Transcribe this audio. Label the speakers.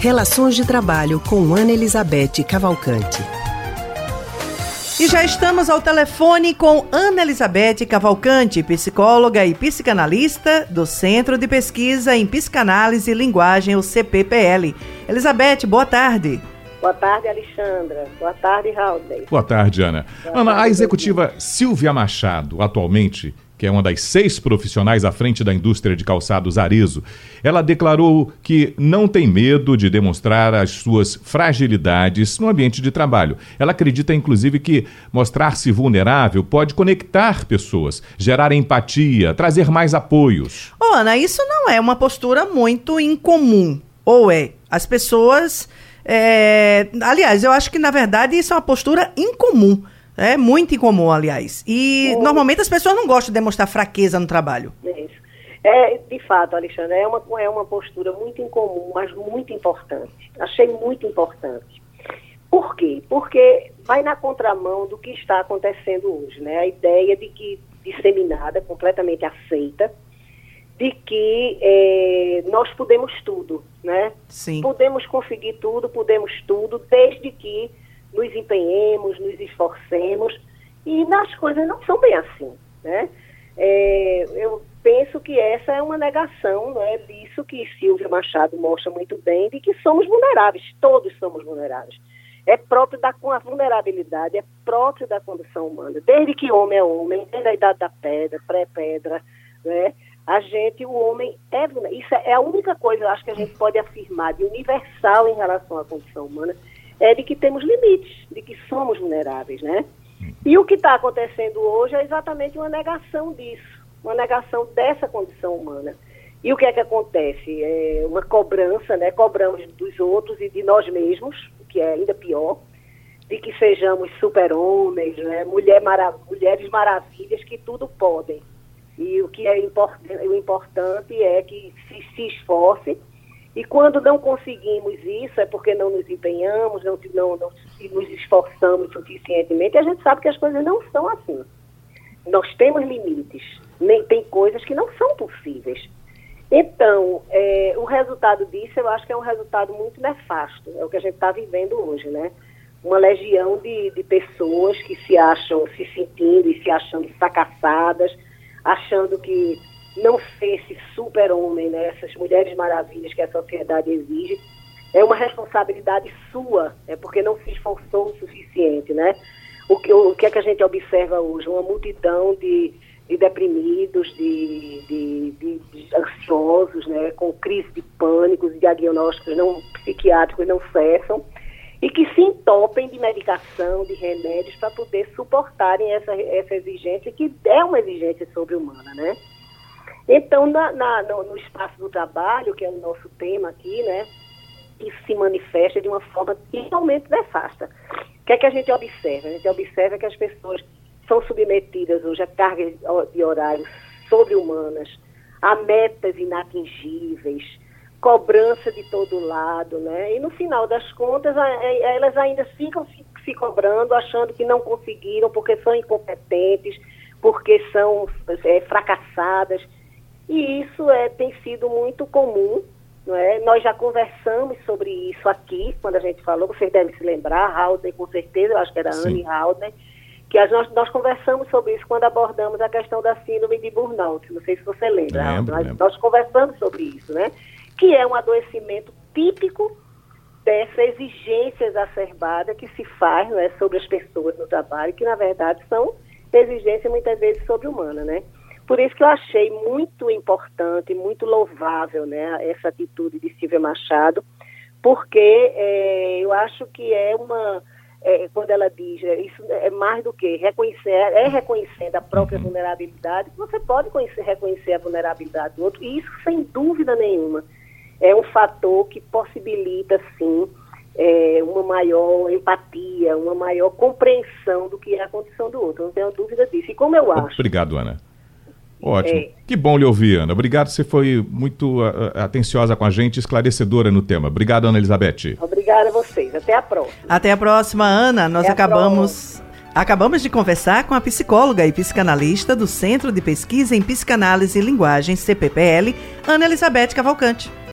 Speaker 1: Relações de Trabalho com Ana Elizabeth Cavalcante.
Speaker 2: E já estamos ao telefone com Ana Elizabeth Cavalcante, psicóloga e psicanalista do Centro de Pesquisa em Psicanálise e Linguagem, o CPPL. Elizabeth, boa tarde.
Speaker 3: Boa tarde, Alexandra. Boa tarde, Raul.
Speaker 4: Boa tarde, Ana. Boa Ana, tarde, a executiva Silvia Machado, atualmente que é uma das seis profissionais à frente da indústria de calçados Arezo, ela declarou que não tem medo de demonstrar as suas fragilidades no ambiente de trabalho. Ela acredita, inclusive, que mostrar-se vulnerável pode conectar pessoas, gerar empatia, trazer mais apoios.
Speaker 2: Oh, Ana, isso não é uma postura muito incomum, ou é? As pessoas. É... Aliás, eu acho que, na verdade, isso é uma postura incomum. É muito incomum, aliás. E oh. normalmente as pessoas não gostam de demonstrar fraqueza no trabalho.
Speaker 3: Isso. É, de fato, Alexandre, é uma, é uma postura muito incomum, mas muito importante. Achei muito importante. Por quê? Porque vai na contramão do que está acontecendo hoje, né? A ideia de que, disseminada, completamente aceita, de que é, nós podemos tudo, né?
Speaker 2: Sim.
Speaker 3: Podemos conseguir tudo, podemos tudo, desde que nos empenhemos, nos esforcemos, e as coisas não são bem assim, né? É, eu penso que essa é uma negação né, disso que Silvia Machado mostra muito bem, de que somos vulneráveis, todos somos vulneráveis. É próprio da a vulnerabilidade, é próprio da condição humana. Desde que homem é homem, desde a idade da pedra, pré-pedra, né? A gente, o homem é Isso é a única coisa, eu acho, que a gente pode afirmar de universal em relação à condição humana, é de que temos limites, de que somos vulneráveis, né? E o que está acontecendo hoje é exatamente uma negação disso, uma negação dessa condição humana. E o que é que acontece? É uma cobrança, né? Cobramos dos outros e de nós mesmos, o que é ainda pior, de que sejamos super-homens, né? Mulher mulheres maravilhas que tudo podem. E o que é import o importante é que se, se esforce e quando não conseguimos isso, é porque não nos empenhamos, não, não, não nos esforçamos suficientemente, e a gente sabe que as coisas não são assim. Nós temos limites, nem tem coisas que não são possíveis. Então, é, o resultado disso eu acho que é um resultado muito nefasto, é o que a gente está vivendo hoje, né? Uma legião de, de pessoas que se acham se sentindo e se achando fracassadas, achando que não ser esse super-homem, né, essas mulheres maravilhas que a sociedade exige, é uma responsabilidade sua, é porque não se esforçou o suficiente, né? O que, o que é que a gente observa hoje? Uma multidão de, de deprimidos, de, de, de, ansiosos, né, com crise de pânico, diagnósticos não psiquiátricos não cessam, e que se entopem de medicação, de remédios, para poder suportarem essa, essa exigência, que é uma exigência sobre-humana, né? Então, na, na, no, no, espaço do trabalho, que é o nosso tema aqui, né, isso se manifesta de uma forma totalmente nefasta. O que é que a gente observa? A gente observa que as pessoas são submetidas hoje a cargas de horários sobre-humanas, a metas inatingíveis, cobrança de todo lado, né? E no final das contas, elas ainda ficam se, se cobrando, achando que não conseguiram porque são incompetentes, porque são é, fracassadas. E isso é, tem sido muito comum. Não é? Nós já conversamos sobre isso aqui, quando a gente falou, vocês devem se lembrar, Haldner, com certeza, eu acho que era Sim. Anne Haldner, que nós, nós conversamos sobre isso quando abordamos a questão da síndrome de burnout. Não sei se você lembra.
Speaker 4: Lembro,
Speaker 3: nós,
Speaker 4: lembro.
Speaker 3: nós conversamos sobre isso, né? Que é um adoecimento típico dessa exigência exacerbada que se faz é, sobre as pessoas no trabalho, que na verdade são exigências muitas vezes sobre-humana, né? Por isso que eu achei muito importante, muito louvável, né, essa atitude de Silvia Machado, porque é, eu acho que é uma, é, quando ela diz, é, isso é mais do que reconhecer, é reconhecendo a própria vulnerabilidade, você pode conhecer, reconhecer a vulnerabilidade do outro, e isso sem dúvida nenhuma é um fator que possibilita, sim, é, uma maior empatia, uma maior compreensão do que é a condição do outro, não tenho dúvida disso. E como eu acho.
Speaker 4: Obrigado, Ana. Ótimo. É. Que bom lhe ouvir, Ana. Obrigado, você foi muito uh, atenciosa com a gente, esclarecedora no tema. Obrigado, Ana Elizabeth.
Speaker 3: Obrigada a vocês. Até a próxima.
Speaker 2: Até a próxima, Ana. Nós Até acabamos. Acabamos de conversar com a psicóloga e psicanalista do Centro de Pesquisa em Psicanálise e Linguagem, CPPL, Ana Elizabeth Cavalcante.